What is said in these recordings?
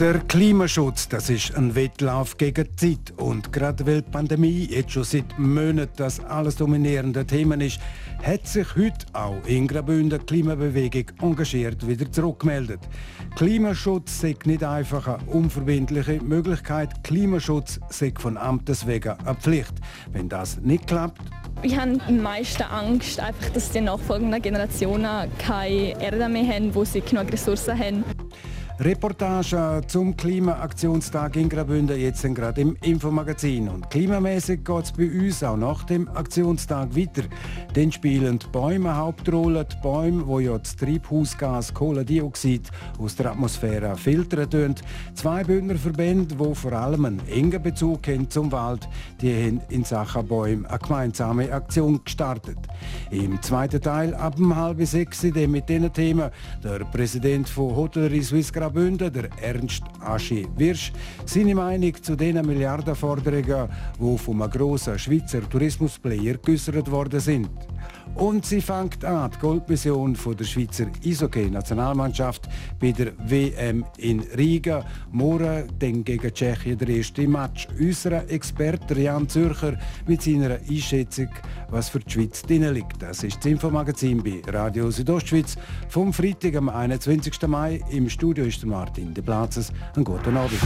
Der Klimaschutz, das ist ein Wettlauf gegen die Zeit. Und gerade weil die Pandemie jetzt schon seit Monaten das alles dominierende Thema ist, hat sich heute auch in Graubünden Klimabewegung engagiert wieder zurückgemeldet. Klimaschutz sei nicht einfach eine unverbindliche Möglichkeit. Klimaschutz sei von Amtes wegen eine Pflicht. Wenn das nicht klappt, ich habe am meisten Angst, einfach, dass die nachfolgenden Generationen keine Erde mehr haben, wo sie genug Ressourcen haben. Reportage zum Klimaaktionstag in Graubünden jetzt gerade im Infomagazin. Und klimamäßig geht es bei uns auch nach dem Aktionstag weiter. Dann spielen die Bäume Hauptrolle. Die Bäume, die ja das Treibhausgas Kohlendioxid aus der Atmosphäre filtern tun. Zwei Bündnerverbände, die vor allem einen engen Bezug haben zum Wald, die haben in Sachen Bäume eine gemeinsame Aktion gestartet. Im zweiten Teil ab um halb sechs mit diesen Themen der Präsident von Hotellerie Swiss Graubünden, der Ernst Aschi Wirsch, seine Meinung zu den Milliardenforderungen, die vom grossen Schweizer Tourismusplayer geäußert worden sind. Und sie fängt an, die Goldmission der Schweizer Eishockey-Nationalmannschaft bei der WM in Riga. Morgen dann gegen Tschechien der erste Match. Unser Experte Jan Zürcher mit seiner Einschätzung, was für die Schweiz drin liegt. Das ist das Infomagazin bei Radio Südostschweiz vom Freitag, am 21. Mai. Im Studio ist Martin de Platzes. Einen guten Abend.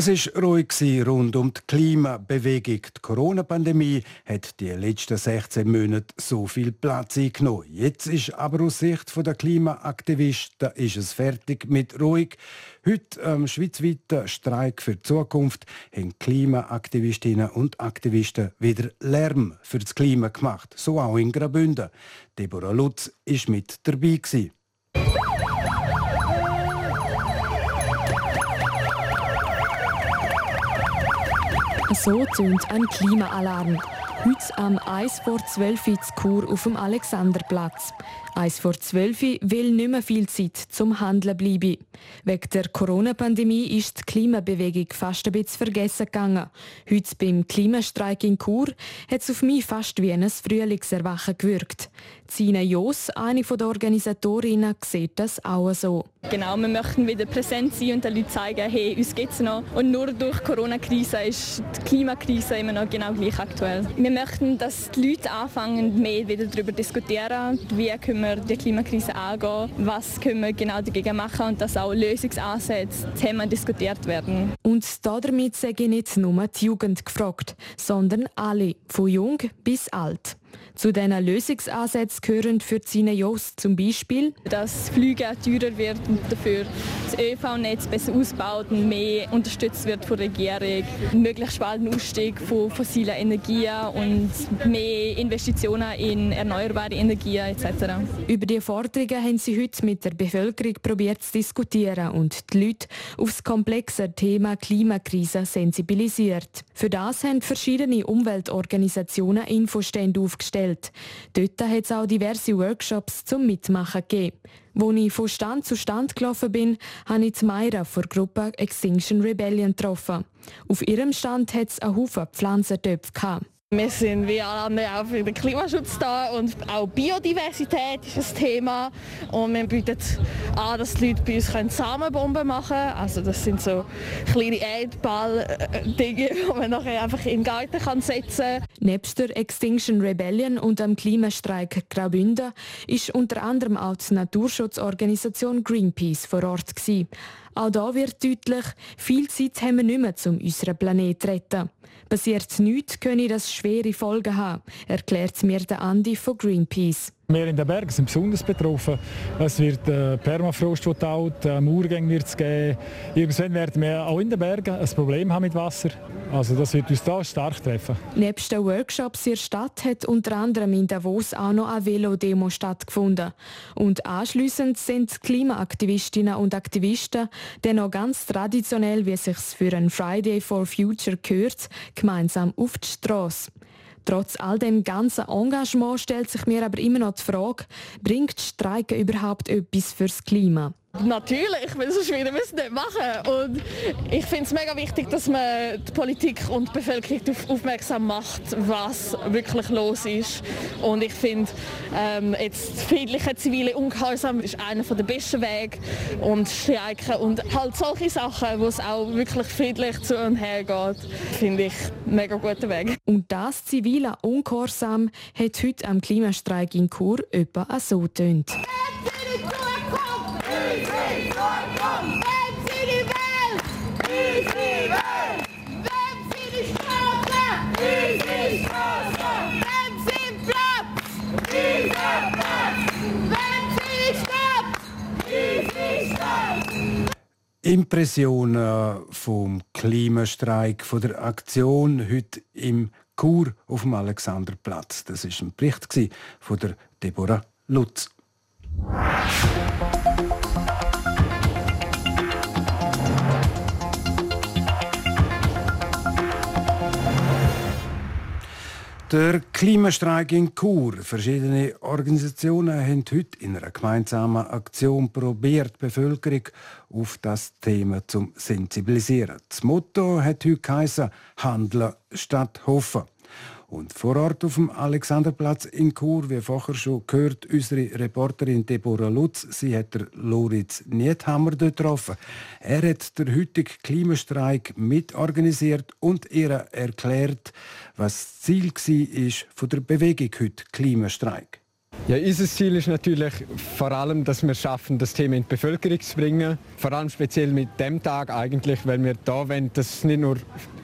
Es war ruhig rund um die Klimabewegung. Die Corona-Pandemie hat die letzten 16 Monate so viel Platz eingenommen. Jetzt ist aber aus Sicht der Klimaaktivisten ist es fertig mit ruhig. Heute am schweizweiten Streik für die Zukunft haben Klimaaktivistinnen und Aktivisten wieder Lärm für das Klima gemacht. So auch in Graubünden. Deborah Lutz war mit dabei. Gewesen. So tönt ein Klimaalarm. Heute am 1 vor 12 Uhr Kur auf dem Alexanderplatz. 1 vor 12 Uhr will nicht mehr viel Zeit zum Handeln bleiben. Wegen der Corona-Pandemie ist die Klimabewegung fast ein bisschen vergessen gegangen. Heute beim Klimastreik in Chur hat es auf mich fast wie ein Frühlingserwachen gewirkt. Sina Jos, eine der Organisatorinnen, sieht das auch so. Genau, wir möchten wieder präsent sein und den Leuten zeigen, hey, uns geht es noch. Und nur durch die Corona-Krise ist die Klimakrise immer noch genau gleich aktuell. Wir möchten, dass die Leute anfangen, mehr wieder darüber diskutieren, wie können wir die Klimakrise angehen, was können wir genau dagegen machen und dass auch Lösungsansätze, Themen diskutiert werden. Und damit sage ich nicht nur die Jugend gefragt, sondern alle, von jung bis alt. Zu diesen Lösungsansätzen gehören für Zine Jos zum Beispiel, dass Flüge teurer wird und dafür das ÖV-Netz besser ausgebaut und mehr unterstützt wird von der Regierung, möglichst bald ein Ausstieg von fossilen Energien und mehr Investitionen in erneuerbare Energien etc. Über die Forderungen haben sie heute mit der Bevölkerung probiert zu diskutieren und die Leute auf das komplexe Thema Klimakrise sensibilisiert. Für das haben verschiedene Umweltorganisationen Infostände aufgestellt. Dort hat es auch diverse Workshops zum Mitmachen gegeben. Als ich von Stand zu Stand gelaufen bin, habe ich Mayra von der Gruppe Extinction Rebellion getroffen. Auf ihrem Stand hat es einen Haufen Pflanzentöpfe. Wir sind wie alle anderen auch für den Klimaschutz da und auch Biodiversität ist ein Thema. Und wir bieten an, dass die Leute bei uns Samenbomben machen können. Also das sind so kleine Erdball-Dinge, die man nachher einfach in Garten setzen kann. Neben der Extinction Rebellion und dem Klimastreik Graubünden ist unter anderem auch die Naturschutzorganisation Greenpeace vor Ort. Gewesen. Auch da wird deutlich, viel Zeit haben wir nicht mehr, um unseren Planeten zu retten. Passiert nichts, könne das schwere Folgen haben, erklärt mir der Andi von Greenpeace. Wir in den Bergen sind besonders betroffen. Es wird äh, Permafrost, der taut, äh, Murgänge wird es geben. Irgendwann werden wir auch in den Bergen ein Problem haben mit Wasser. Also das wird uns da stark treffen. Neben den Workshops in der Stadt hat unter anderem in Davos auch noch eine Velodemo stattgefunden. Und anschliessend sind Klimaaktivistinnen und Aktivisten dann noch ganz traditionell, wie es sich für ein Friday for Future gehört, gemeinsam auf die Straße. Trotz all dem ganzen Engagement stellt sich mir aber immer noch die Frage, bringt Streiken überhaupt etwas fürs Klima? Natürlich, weil sonst würden wir es nicht machen. Und ich finde es mega wichtig, dass man die Politik und die Bevölkerung darauf aufmerksam macht, was wirklich los ist. Und ich finde, ähm, jetzt friedliche zivile Ungehorsam ist einer der besten Wege. Und Streiken und halt solche Sachen, wo es auch wirklich friedlich zu und her geht, finde ich einen mega guten Weg. Und das zivile Ungehorsam hat heute am Klimastreik in Chur etwa so tönt. Impressionen vom Klimastreik, von der Aktion heute im Chur auf dem Alexanderplatz. Das ist ein Bericht von Deborah Lutz. Der Klimastreik in Chur. Verschiedene Organisationen haben heute in einer gemeinsamen Aktion probiert, die Bevölkerung auf das Thema zu sensibilisieren. Das Motto hat heute geheißen, Handeln statt Hoffen. Und vor Ort auf dem Alexanderplatz in Chur, wie vorher schon gehört, unsere Reporterin Deborah Lutz, sie hat der Loritz Niethammer dort getroffen. Er hat den heutigen Klimastreik mitorganisiert und ihr erklärt, was das Ziel war von der Bewegung heute Klimastreik. Ja, unser Ziel ist natürlich vor allem, dass wir schaffen, das Thema in die Bevölkerung zu bringen. Vor allem speziell mit dem Tag eigentlich, weil wir da wollen, dass nicht nur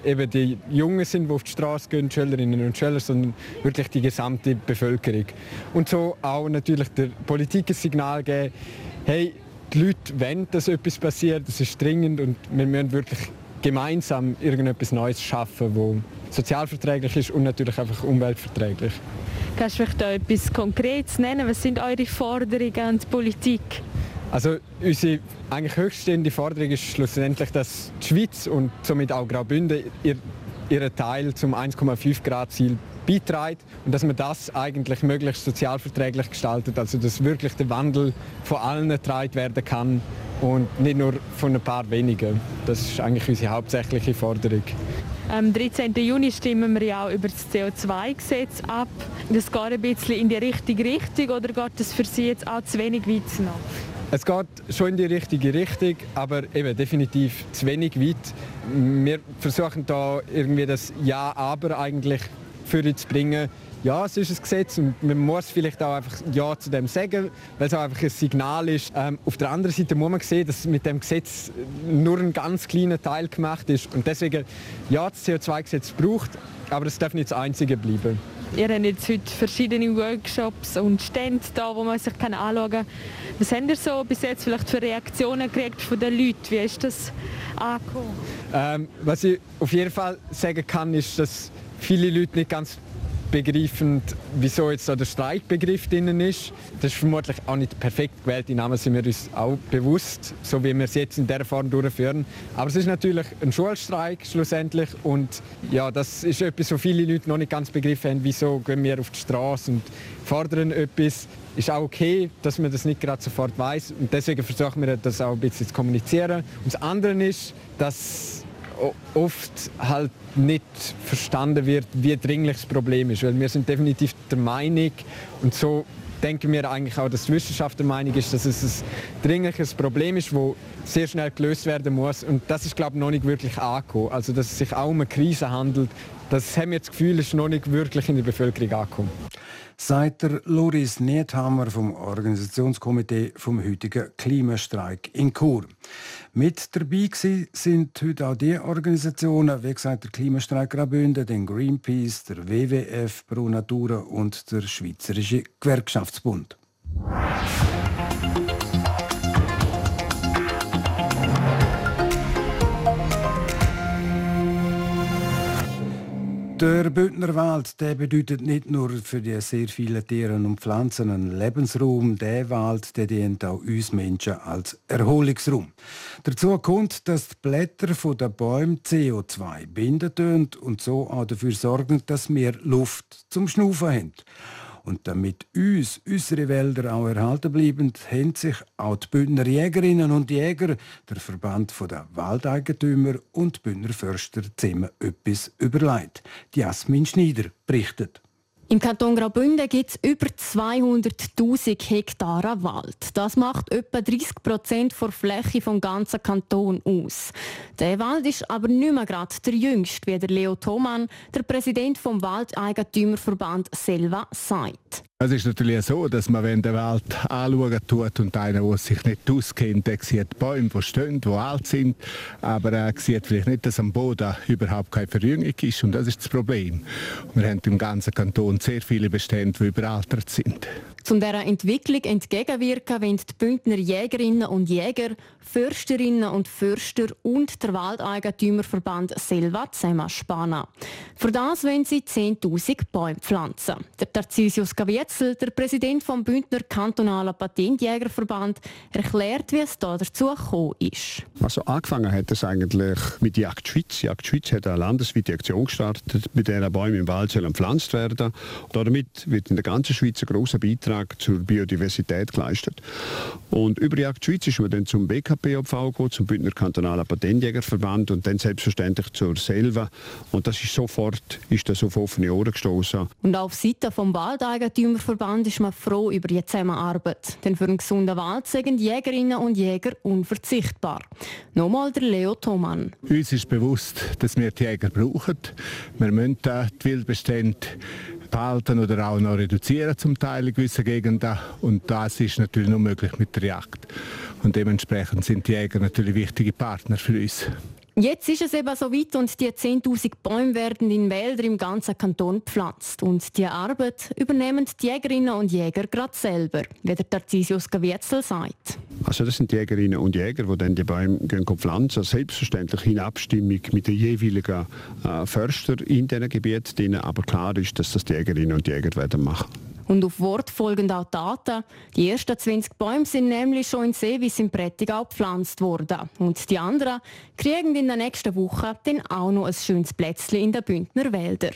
eben die Jungen sind, die auf die Straße gehen, Schülerinnen und Schüler, sondern wirklich die gesamte Bevölkerung. Und so auch natürlich der Politik ein Signal geben, hey, die Leute wollen, dass etwas passiert, das ist dringend und wir müssen wirklich gemeinsam irgendetwas Neues schaffen, das sozialverträglich ist und natürlich einfach umweltverträglich. Kannst du vielleicht da etwas Konkretes nennen? Was sind eure Forderungen an die Politik? Also unsere eigentlich höchststehende Forderung ist schlussendlich, dass die Schweiz und somit auch Graubünden ihr, ihren Teil zum 1,5 Grad Ziel beiträgt und dass man das eigentlich möglichst sozialverträglich gestaltet, also dass wirklich der Wandel von allen ertragen werden kann und nicht nur von ein paar wenigen. Das ist eigentlich unsere hauptsächliche Forderung. Am 13. Juni stimmen wir ja auch über das CO2-Gesetz ab. Das geht ein bisschen in die richtige Richtung oder geht das für Sie jetzt auch zu wenig weit noch? Es geht schon in die richtige Richtung, aber eben definitiv zu wenig weit. Wir versuchen da irgendwie das Ja-Aber eigentlich für zu bringen. Ja, es ist ein Gesetz und man muss vielleicht auch einfach Ja zu dem sagen, weil es auch einfach ein Signal ist. Ähm, auf der anderen Seite muss man sehen, dass mit dem Gesetz nur ein ganz kleiner Teil gemacht ist und deswegen ja, das CO2-Gesetz braucht, aber es darf nicht das Einzige bleiben. Ihr habt jetzt heute verschiedene Workshops und Stände da, wo man sich anschauen kann. Was habt ihr so bis jetzt vielleicht für Reaktionen gekriegt von den Leuten? Wie ist das angekommen? Ähm, was ich auf jeden Fall sagen kann, ist, dass viele Leute nicht ganz begreifen, wieso jetzt da der Streikbegriff drin ist. Das ist vermutlich auch nicht perfekt gewählt. Die Namen sind wir uns auch bewusst, so wie wir es jetzt in der Form durchführen. Aber es ist natürlich ein Schulstreik schlussendlich und ja, das ist etwas, was viele Leute noch nicht ganz begriffen haben. Wieso gehen wir auf die Straße und fordern etwas? Ist auch okay, dass man das nicht gerade sofort weiß und deswegen versuchen wir das auch ein bisschen zu kommunizieren. Und das andere ist, dass oft halt nicht verstanden wird, wie dringlich das Problem ist. Weil wir sind definitiv der Meinung und so denken wir eigentlich auch, dass die Wissenschaft der Meinung ist, dass es ein dringliches Problem ist, das sehr schnell gelöst werden muss. Und das ist, glaube ich, noch nicht wirklich angekommen. Also, dass es sich auch um eine Krise handelt, das haben wir das Gefühl, ist noch nicht wirklich in der Bevölkerung angekommen sagt der Loris Niethammer vom Organisationskomitee vom heutigen Klimastreik in Chur. Mit dabei sind heute auch die Organisationen, wie gesagt, der Klimastreik Graubünden, den Greenpeace, der WWF, Pro Natura und der Schweizerische Gewerkschaftsbund. Der Bündner Wald der bedeutet nicht nur für die sehr vielen Tiere und Pflanzen einen Lebensraum. Der Wald der dient auch uns Menschen als Erholungsraum. Dazu kommt, dass die Blätter der Bäume CO2 binden und so auch dafür sorgen, dass wir Luft zum Schnaufen haben. Und damit uns unsere Wälder auch erhalten bleiben, haben sich auch die Bündner Jägerinnen und Jäger, der Verband der Waldeigentümer und Bündner Förster zusammen etwas überlegt. Jasmin Schneider berichtet. Im Kanton Graubünden gibt es über 200.000 Hektar Wald. Das macht etwa 30 Prozent der Fläche vom ganzen Kanton aus. Der Wald ist aber nicht mehr gerade der jüngste, wie der Leo Thomann, der Präsident vom Waldeigentümerverband Selva, sagt. Es ist natürlich so, dass man, wenn der Wald anschauen tut und einer, der sich nicht auskennt, der sieht Bäume, die stehen, die alt sind, aber er sieht vielleicht nicht, dass am Boden überhaupt keine Verjüngung ist und das ist das Problem. Wir haben im ganzen Kanton sehr viele Bestände, die überaltert sind. Um dieser Entwicklung entgegenwirken wollen die Bündner Jägerinnen und Jäger, Försterinnen und Förster und der Waldeigentümerverband selber zusammenspannen. Für das wollen sie 10.000 Bäume pflanzen. Der Tarcisius Gavietzel, der Präsident vom Bündner kantonalen Patentjägerverband, erklärt, wie es da dazu gekommen ist. Also angefangen hat es eigentlich mit Jagd Schweiz. Jagd Schweiz hat eine landesweite Aktion gestartet, mit der Bäume im Wald sollen gepflanzt werden. Damit wird in der ganzen Schweiz ein großer Beitrag zur Biodiversität geleistet. Und über Jagd Schweiz ist man dann zum BKPOV gekommen, zum Bündner Kantonalen Patentjägerverband und dann selbstverständlich zur Selva. Und das ist sofort ist das auf offene Ohren gestoßen. Und auf Seite vom Waldeigentümerverband ist man froh über die Zusammenarbeit. Denn für einen gesunden Wald sind Jägerinnen und Jäger unverzichtbar. Nochmal der Leo Thomann. Uns ist bewusst, dass wir die Jäger brauchen. Wir müssen die Wildbestände behalten oder auch noch reduzieren zum Teil in gewissen Gegenden. Und das ist natürlich nur möglich mit der Jagd. Und dementsprechend sind die Jäger natürlich wichtige Partner für uns. Jetzt ist es eben so weit und die 10.000 Bäume werden in Wäldern im ganzen Kanton gepflanzt. Und die Arbeit übernehmen die Jägerinnen und Jäger gerade selber, wie der Tarcisius Gavietzel sagt. Also das sind die Jägerinnen und Jäger, die dann die Bäume gehen pflanzen, selbstverständlich in Abstimmung mit den jeweiligen äh, Förster in diesen Gebieten. Aber klar ist, dass das die Jägerinnen und Jäger werden machen. Und auf Wort folgen auch Daten. Die ersten 20 Bäume sind nämlich schon in Seewies im Prättigau gepflanzt worden. Und die anderen kriegen in der nächsten Woche dann auch noch ein schönes Plätzchen in den Bündner Wäldern.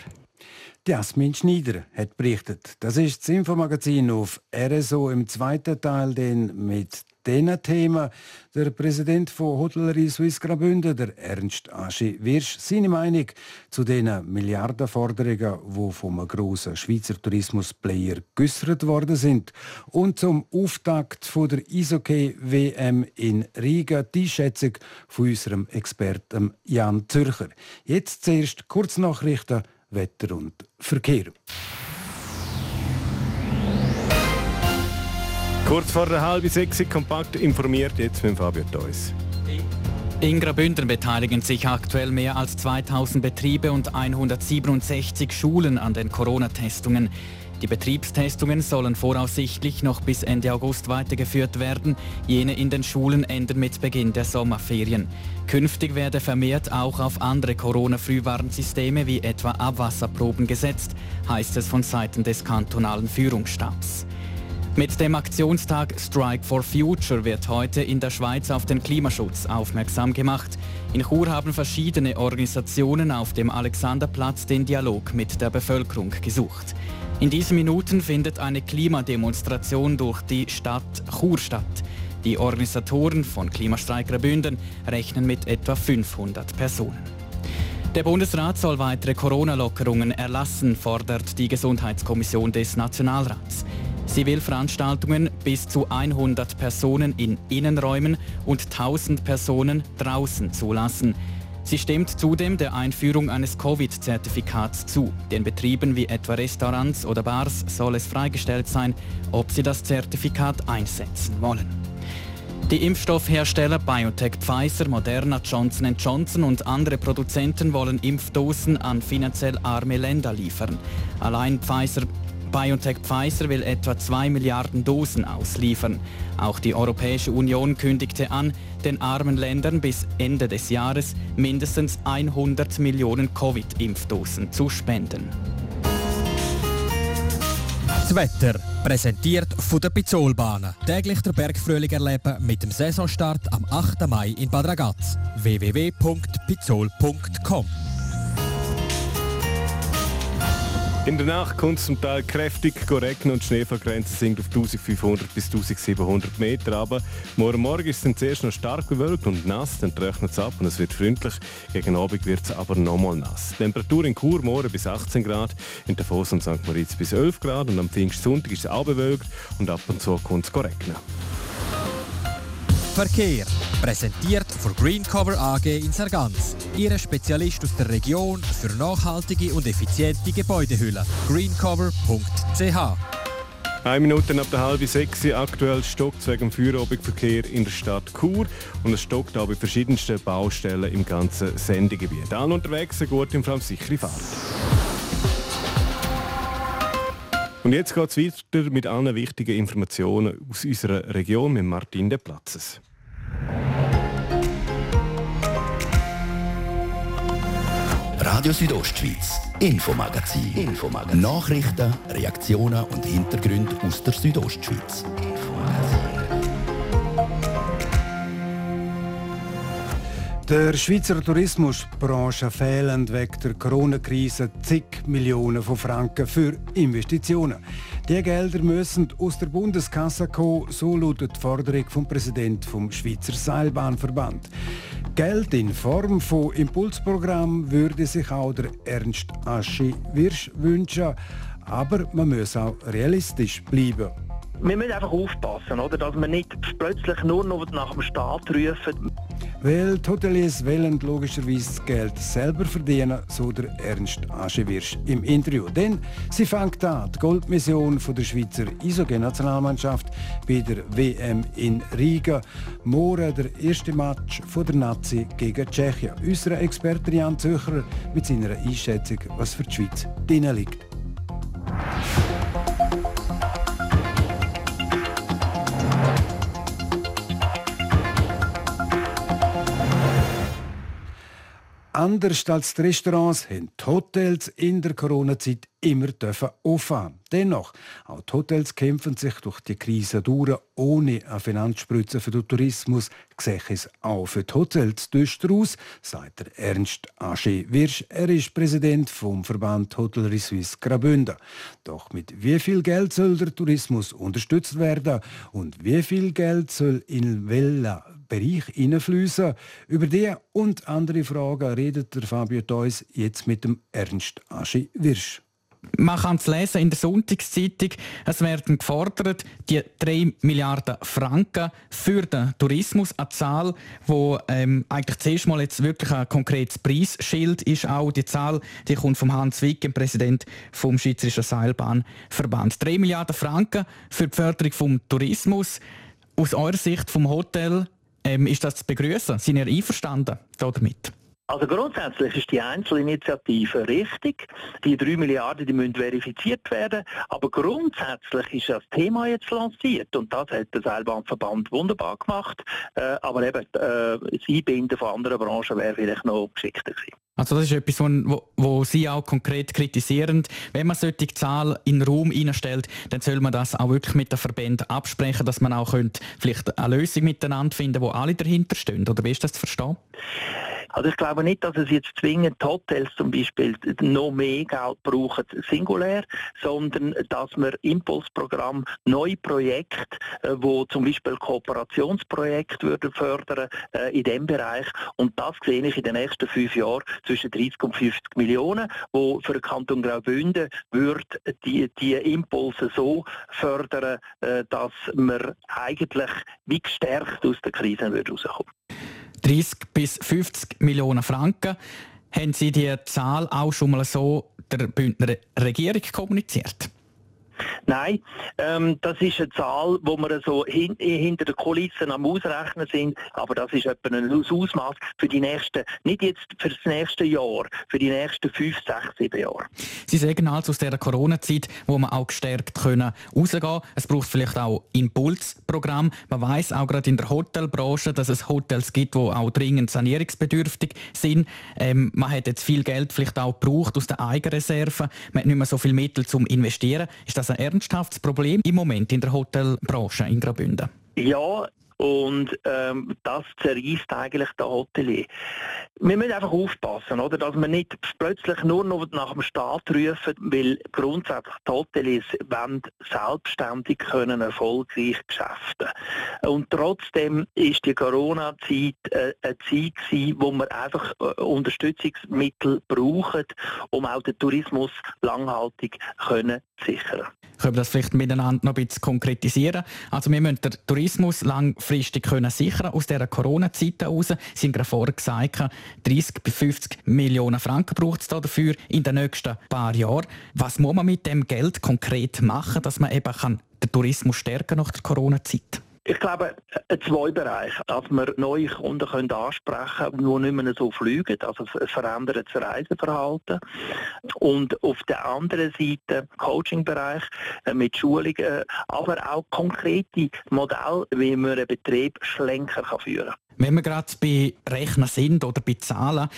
Jasmin Schneider hat berichtet. Das ist das Infomagazin auf RSO im zweiten Teil, den mit diesen Themen der Präsident von Hotellerie Suisse Graubünden, der Ernst Aschi Wirsch, seine Meinung zu den Milliardenforderungen, die vom grossen Schweizer Tourismusplayer geäussert worden sind. Und zum Auftakt von der Eishockey WM in Riga die Schätzung von unserem Experten Jan Zürcher. Jetzt zuerst Kurznachrichten Wetter und Verkehr. Kurz vor der halben sechs kompakt informiert jetzt mit Fabio Theus. In Graubünden beteiligen sich aktuell mehr als 2000 Betriebe und 167 Schulen an den Corona-Testungen. Die Betriebstestungen sollen voraussichtlich noch bis Ende August weitergeführt werden. Jene in den Schulen enden mit Beginn der Sommerferien. Künftig werde vermehrt auch auf andere Corona-Frühwarnsysteme wie etwa Abwasserproben gesetzt, heißt es von Seiten des kantonalen Führungsstabs. Mit dem Aktionstag Strike for Future wird heute in der Schweiz auf den Klimaschutz aufmerksam gemacht. In Chur haben verschiedene Organisationen auf dem Alexanderplatz den Dialog mit der Bevölkerung gesucht. In diesen Minuten findet eine Klimademonstration durch die Stadt Chur statt. Die Organisatoren von Klimastreik Graubünden rechnen mit etwa 500 Personen. Der Bundesrat soll weitere Corona-Lockerungen erlassen, fordert die Gesundheitskommission des Nationalrats. Sie will Veranstaltungen bis zu 100 Personen in Innenräumen und 1000 Personen draußen zulassen. Sie stimmt zudem der Einführung eines Covid-Zertifikats zu. Den Betrieben wie etwa Restaurants oder Bars soll es freigestellt sein, ob sie das Zertifikat einsetzen wollen. Die Impfstoffhersteller BioNTech Pfizer, Moderna, Johnson Johnson und andere Produzenten wollen Impfdosen an finanziell arme Länder liefern. Allein Pfizer BioNTech Pfizer will etwa 2 Milliarden Dosen ausliefern. Auch die Europäische Union kündigte an, den armen Ländern bis Ende des Jahres mindestens 100 Millionen Covid-Impfdosen zu spenden. Das Wetter, präsentiert von der Pizzolbahn. Täglich der Bergfrühling erleben mit dem Saisonstart am 8. Mai in Bad Ragaz. www.pizzol.com in der Nacht kommt es zum Teil kräftig regnen und die Schneefallgrenze sinkt auf 1500 bis 1700 Meter. Aber morgen Morgen ist es dann zuerst noch stark bewölkt und nass, dann trocknet es ab und es wird freundlich. Gegen Abend wird es aber nochmal nass. Temperatur in Chur morgen bis 18 Grad, in der Foss und St. Moritz bis 11 Grad und am Pfingstsonntag ist es auch bewölkt und ab und zu kommt es regnen. Verkehr. Präsentiert von Greencover AG in Sargans. Ihre Spezialist aus der Region für nachhaltige und effiziente Gebäudehülle. greencover.ch eine Minute ab der halben sechs aktuell stockt wegen Feierabendverkehr in der Stadt Chur und es stockt auch bei verschiedensten Baustellen im ganzen Sendegebiet. Alle unterwegs sind gut und vor allem sichere Fahrt. Und jetzt geht es weiter mit allen wichtigen Informationen aus unserer Region mit Martin de Platzes. Radio Südostschweiz, Infomagazin. Infomagazin. Nachrichten, Reaktionen und Hintergründe aus der Südostschweiz. Der Schweizer Tourismusbranche fehlen wegen der Corona-Krise zig Millionen von Franken für Investitionen. Die Gelder müssen aus der Bundeskasse kommen, so lautet die Forderung vom Präsidenten vom Schweizer Seilbahnverband. Geld in Form von Impulsprogramm würde sich auch der Ernst Aschi Wirsch wünschen, aber man muss auch realistisch bleiben. Wir müssen einfach aufpassen, oder? dass wir nicht plötzlich nur noch nach dem Staat rufen. Weil Hoteliers wollen logischerweise das Geld selber verdienen, so der Ernst Aschewirsch im Interview. Denn sie fängt an, die Goldmission der Schweizer Eishockey-Nationalmannschaft bei der WM in Riga. Morgen der erste Match von der Nazi gegen Tschechien. Unser Experte Jan Zöcher mit seiner Einschätzung, was für die Schweiz drin liegt. Anders als die Restaurants haben die Hotels in der Corona-Zeit immer offen Dennoch, auch die Hotels kämpfen sich durch die Krise durch. Ohne eine Finanzspritze für den Tourismus sehe es auch für die Hotels düster aus, sagt der Ernst Asche Wirsch. Er ist Präsident vom Verband Hotellerie Suisse Graubünden. Doch mit wie viel Geld soll der Tourismus unterstützt werden und wie viel Geld soll in Vella Bereich hineinfließen. Über die und andere Fragen redet der Fabio Theus jetzt mit dem Ernst Aschi Wirsch. Man kann es lesen in der Sonntagszeitung. Es werden gefordert, die 3 Milliarden Franken für den Tourismus, eine Zahl, wo ähm, eigentlich zuerst mal jetzt wirklich ein konkretes Preisschild ist. Auch die Zahl, die kommt vom Hans Wick, dem Präsident vom Schweizerischen Seilbahnverband. 3 Milliarden Franken für die Förderung des Tourismus. Aus eurer Sicht vom Hotel ähm, ist das zu begrüßen? Sind ihr einverstanden damit? Also grundsätzlich ist die Einzelinitiative richtig. Die 3 Milliarden die müssen verifiziert werden. Aber grundsätzlich ist das Thema jetzt lanciert und das hat der Seilbahnverband wunderbar gemacht. Äh, aber eben äh, das Einbinden von anderen Branchen wäre vielleicht noch geschickter gewesen. Also das ist etwas, wo, wo Sie auch konkret kritisieren. Wenn man solche Zahl in den Raum einstellt, dann soll man das auch wirklich mit den Verbänden absprechen, dass man auch könnte vielleicht eine Lösung miteinander finden, wo alle dahinter stehen. Oder wie ist das zu verstehen? Also ich glaube nicht, dass es jetzt zwingend Hotels zum Beispiel noch mehr Geld brauchen, singulär, sondern dass wir Impulsprogramm, neue Projekte, äh, wo zum Beispiel Kooperationsprojekte würden fördern äh, in dem Bereich. Und das sehe ich in den nächsten fünf Jahren zwischen 30 und 50 Millionen, wo für den Kanton Graubünden wird die, die Impulse so fördern, äh, dass wir eigentlich wie gestärkt aus der Krise rauskommen. 30 bis 50 Millionen Franken. Haben Sie die Zahl auch schon mal so der Bündner Regierung kommuniziert? Nein, ähm, das ist eine Zahl, wo wir so hin, hinter den Kulissen am Ausrechnen sind, aber das ist etwa ein Ausmaß für die nächsten, nicht jetzt für das nächste Jahr, für die nächsten fünf, sechs, sieben Jahre. Sie sagen also aus dieser Corona-Zeit, wo man auch gestärkt können rausgehen. Es braucht vielleicht auch Impulsprogramm. Man weiß auch gerade in der Hotelbranche, dass es Hotels gibt, die auch dringend sanierungsbedürftig sind. Ähm, man hat jetzt viel Geld vielleicht auch gebraucht aus der Eigenreserve. Man hat nicht mehr so viel Mittel zum Investieren. Ist das ein ernsthaftes Problem im Moment in der Hotelbranche in Graubünden? Ja, und ähm, das zerreißt eigentlich der Hotelier. Wir müssen einfach aufpassen, oder, dass wir nicht plötzlich nur noch nach dem Staat rufen, weil grundsätzlich die Hoteliers wollen selbstständig können erfolgreich geschäften. Und trotzdem ist die Corona-Zeit äh, eine Zeit gewesen, wo wir einfach äh, Unterstützungsmittel brauchen, um auch den Tourismus langhaltig können zu sichern. Können wir das vielleicht miteinander noch ein bisschen konkretisieren? Also wir müssen den Tourismus langfristig können sichern aus dieser Corona-Zeit heraus. Sie haben gerade vorher gesagt, 30 bis 50 Millionen Franken braucht es dafür in den nächsten paar Jahren. Was muss man mit dem Geld konkret machen, dass man eben den Tourismus stärken nach der Corona-Zeit? Ich glaube, zwei Bereiche. Dass wir neue Kunden können ansprechen können, die nicht mehr so fliegen, also ein verändertes Reiseverhalten. Und auf der anderen Seite Coaching-Bereich äh, mit Schulungen, aber auch konkrete Modelle, wie man einen Betrieb schlenker führen kann. Wenn wir gerade bei Rechnen sind oder bei Zahlen,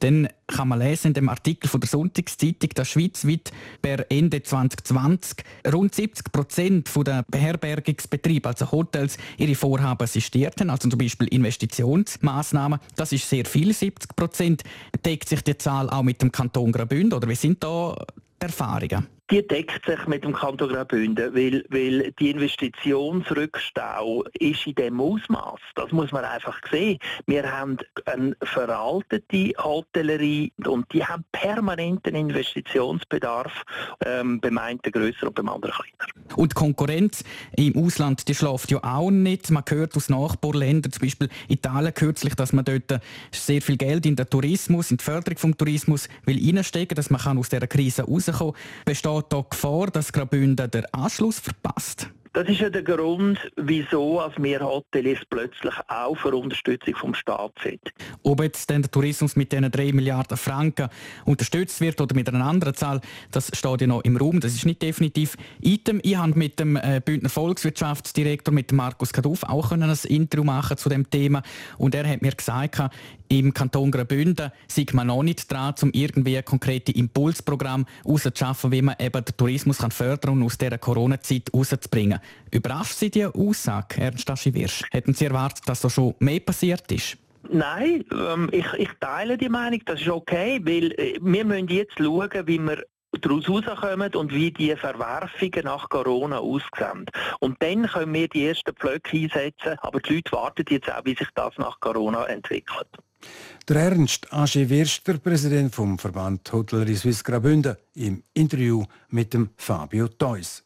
dann kann man lesen in dem Artikel von der Sonntagszeitung, dass schweizweit per Ende 2020 rund 70 Prozent der Beherbergungsbetriebe, also Hotels, ihre Vorhaben assistiert haben, also zum Beispiel Investitionsmaßnahmen. Das ist sehr viel, 70 Prozent. Deckt sich die Zahl auch mit dem Kanton Graubünden oder wie sind da die Erfahrungen? Die deckt sich mit dem Kanton Graubünden, weil, weil die Investitionsrückstau ist in dem Ausmaß. Das muss man einfach sehen. Wir haben eine veraltete Hotellerie und die haben permanenten Investitionsbedarf, ähm, beim einen grösser und beim anderen kleiner. Und die Konkurrenz im Ausland, die schläft ja auch nicht. Man hört aus Nachbarländern, zum Beispiel Italien kürzlich, dass man dort sehr viel Geld in den Tourismus, in die Förderung des Tourismus will reinstecken, dass man aus dieser Krise rauskommen kann besteht da Gefahr, dass Graubünden den Anschluss verpasst? Das ist ja der Grund, wieso als wir Hoteliers plötzlich auch für Unterstützung vom Staat sind. Ob jetzt der Tourismus mit diesen 3 Milliarden Franken unterstützt wird oder mit einer anderen Zahl, das steht ja noch im Raum. Das ist nicht definitiv Item. Ich habe mit dem äh, Bündner Volkswirtschaftsdirektor, mit Markus Kaduff, auch ein Interview machen zu dem Thema. Und er hat mir gesagt, im Kanton Graubünden sieht man noch nicht dran, um irgendwie konkrete Impulsprogramme herauszuschaffen, wie man eben den Tourismus kann fördern und aus dieser Corona-Zeit rauszubringen. Überrascht Sie diese Aussage, Ernst Aschi-Wirsch? Hätten Sie erwartet, dass da schon mehr passiert ist? Nein, ähm, ich, ich, teile die Meinung, das ist okay, weil äh, wir müssen jetzt schauen, wie wir daraus rauskommen und wie die Verwerfungen nach Corona aussehen. Und dann können wir die ersten Pflöcke einsetzen, aber die Leute warten jetzt auch, wie sich das nach Corona entwickelt. Der Ernst Asche Wirster, Präsident vom Verband Hotellerie Suisse Graubünden, im Interview mit dem Fabio Theus.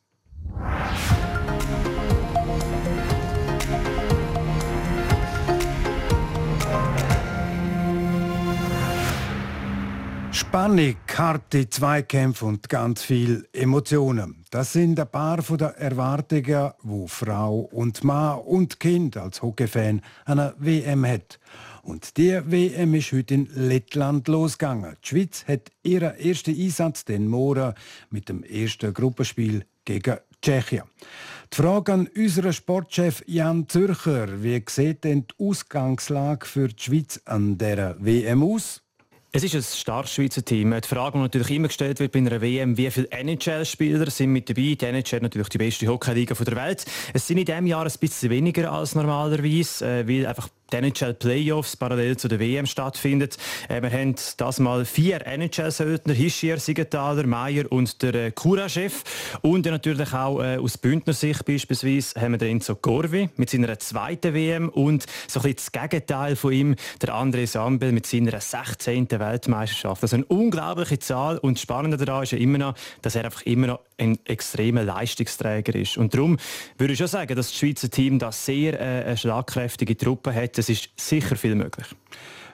Spannung, harte Zweikämpfe und ganz viel Emotionen. Das sind ein paar von der Erwartungen, wo Frau und Mann und Kind als Hockeyfan eine WM hat. Und die WM ist heute in Lettland losgegangen. Die Schweiz hat ihren ersten Einsatz den Morgen mit dem ersten Gruppenspiel gegen Tschechien. Die Frage an unseren Sportchef Jan Zürcher: Wie sieht denn die Ausgangslage für die Schweiz an dieser WM aus? Es ist ein starkes Schweizer Team. Die Frage, die natürlich immer gestellt wird bei einer WM, wie viele NHL-Spieler sind mit dabei? Die NHL ist natürlich die beste Hockeyliga der Welt. Es sind in diesem Jahr ein bisschen weniger als normalerweise, äh, weil einfach die NHL Playoffs parallel zu der WM stattfindet. Äh, wir haben das mal vier NHL-Söldner, Hischier, Siegenthaler, Meier und der äh, Kura-Chef. Und natürlich auch äh, aus Bündner Sicht beispielsweise haben wir den Enzo Corvi mit seiner zweiten WM und so ein bisschen das Gegenteil von ihm, der André Sambel mit seiner 16. Weltmeisterschaft. Also eine unglaubliche Zahl und spannender daran ist ja immer noch, dass er einfach immer noch ein extremer Leistungsträger ist. Und darum würde ich schon sagen, dass das Schweizer Team da sehr äh, eine schlagkräftige Truppe hat. Es ist sicher viel möglich.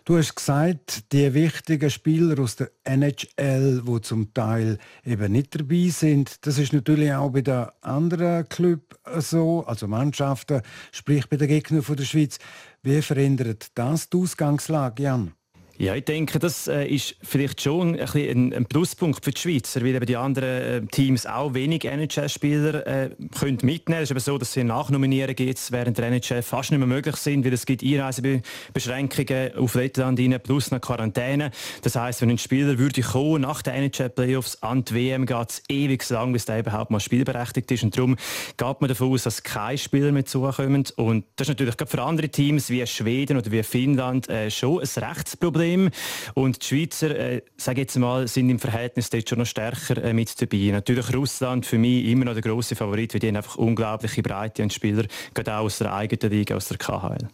Du hast gesagt, die wichtigen Spieler aus der NHL, die zum Teil eben nicht dabei sind, das ist natürlich auch bei den anderen Clubs so, also Mannschaften, sprich bei den Gegnern der Schweiz. Wie verändert das die Ausgangslage, Jan? Ja, ich denke, das äh, ist vielleicht schon ein, Pluspunkt für die Schweizer, weil eben die anderen äh, Teams auch wenig NHL-Spieler äh, können. Es ist eben so, dass sie nachnominieren geht, während der NHL fast nicht mehr möglich sind, weil es gibt Einreisebeschränkungen auf Lettland rein, plus eine Quarantäne. Das heißt, wenn ein Spieler würde kommen nach den NHL-Playoffs an die WM, geht es ewig lang, bis der überhaupt mal spielberechtigt ist. Und darum geht man davon aus, dass keine Spieler mehr zukommen. Und das ist natürlich gerade für andere Teams wie Schweden oder wie Finnland äh, schon ein Rechtsproblem Problem. Und die Schweizer, äh, sage jetzt mal, sind im Verhältnis dort schon noch stärker äh, mit dabei. Natürlich Russland für mich immer noch der große Favorit, weil die haben einfach unglaubliche Breite an Spieler, gerade auch aus der eigenen Liga, aus der KHL.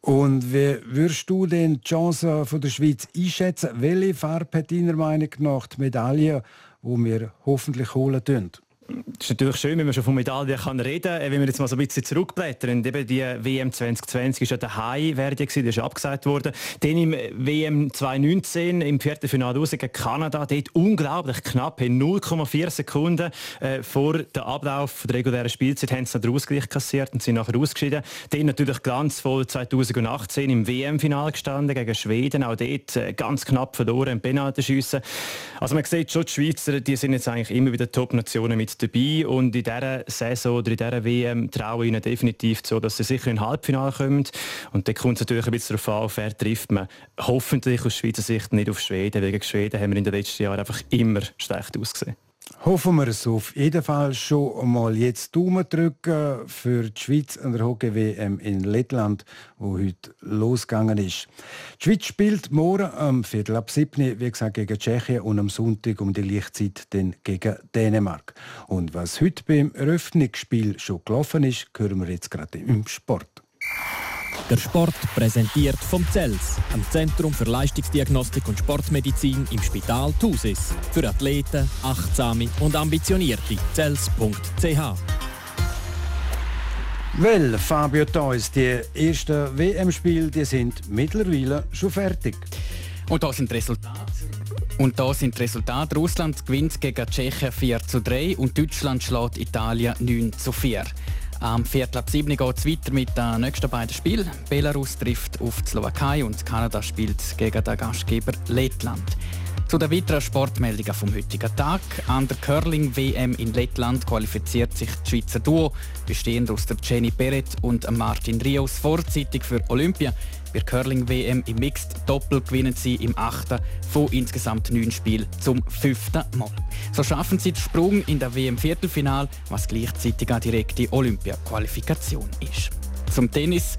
Und wie würdest du denn die Chancen von der Schweiz einschätzen? Welche Farbe hat deiner Meinung nach die Medaille, die wir hoffentlich holen können? Es ist natürlich schön, wenn man schon von Medaillen kann reden kann. Wenn wir jetzt mal so ein bisschen zurückblättern, eben die WM 2020 ist ja der High Verdi, die ist abgesagt worden. Dann im WM 2019 im Viertelfinale raus gegen Kanada, dort unglaublich knapp, in 0,4 Sekunden äh, vor dem Ablauf der regulären Spielzeit haben sie Ausgleich kassiert und sind nachher ausgeschieden. Dann natürlich glanzvoll 2018 im WM-Final gestanden gegen Schweden, auch dort äh, ganz knapp verloren im Penaltyschiessen. Also man sieht schon, die Schweizer, die sind jetzt eigentlich immer wieder Top-Nationen mit dabei und in dieser Saison oder in dieser WM traue ich ihnen definitiv zu, dass sie sicher in Halbfinale kommen. Und dann kommt es natürlich ein bisschen darauf an, wer trifft man. Hoffentlich aus Schweizer Sicht nicht auf Schweden, weil gegen Schweden haben wir in den letzten Jahren einfach immer schlecht ausgesehen. Hoffen wir es auf jeden Fall schon mal jetzt Daumen drücken für die Schweiz an der Hockey-WM in Lettland, wo heute losgegangen ist. Die Schweiz spielt morgen am Viertel ab 7 wie gesagt, gegen Tschechien und am Sonntag um die Lichtzeit dann gegen Dänemark. Und was heute beim Eröffnungsspiel schon gelaufen ist, hören wir jetzt gerade im Sport. Der Sport präsentiert vom CELS, am Zentrum für Leistungsdiagnostik und Sportmedizin im Spital Thusis. Für Athleten, Achtsame und Ambitionierte. CELS.ch Weil, Fabio Theus, die ersten WM-Spiele sind mittlerweile schon fertig. Und da sind die Resultate. Und da sind die Resultate. Russland gewinnt gegen Tschechien 4 zu 3 und Deutschland schlägt Italien 9 zu 4. Am Viertel ab 7 geht es weiter mit den nächsten beiden Spielen. Belarus trifft auf die Slowakei und Kanada spielt gegen den Gastgeber Lettland. Zu den weiteren Sportmeldungen vom heutigen Tag. An der Curling-WM in Lettland qualifiziert sich das Schweizer Duo, bestehend aus der Jenny Perret und Martin Rios, vorzeitig für Olympia. Bei der Curling-WM im Mixed Doppel gewinnen sie im achten von insgesamt neun Spielen zum fünften Mal. So schaffen sie den Sprung in der WM-Viertelfinal, was gleichzeitig eine direkte Olympia-Qualifikation ist. Zum Tennis.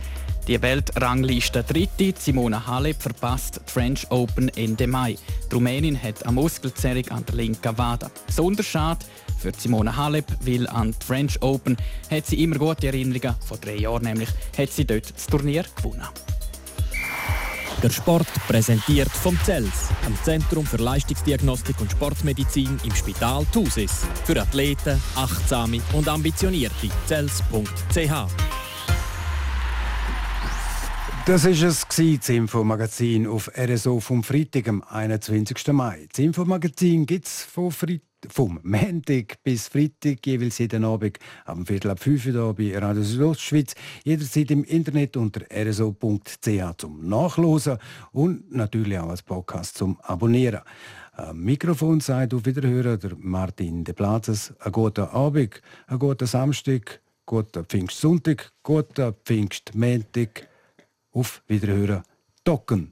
Die Weltrangliste Dritte, Simona Halep, verpasst die French Open Ende Mai. Die Rumänin hat eine Muskelzerrung an der linken Wade. Sonderschade für Simona Halep, weil an die French Open hat sie immer gute Erinnerungen. Vor drei Jahren nämlich hat sie dort das Turnier gewonnen. Der Sport präsentiert vom CELS, am Zentrum für Leistungsdiagnostik und Sportmedizin im Spital Thusis. Für Athleten, Achtsame und Ambitionierte. CELS.ch das war es, das Infomagazin auf RSO vom Freitag, am 21. Mai. Das Infomagazin gibt es von Freitag vom Montag bis Freitag, jeweils jeden Abend am Viertel ab 5 Uhr bei Radio Südostschweiz. Jederzeit im Internet unter rso.ch zum Nachlesen und natürlich auch als Podcast zum Abonnieren. Am Mikrofon sagt auf Wiederhören der Martin De Plazes. Einen guten Abend, einen guten Samstag, guten Pfingstsonntag, guten Pfingstmontag. Auf Wiederhören. Docken.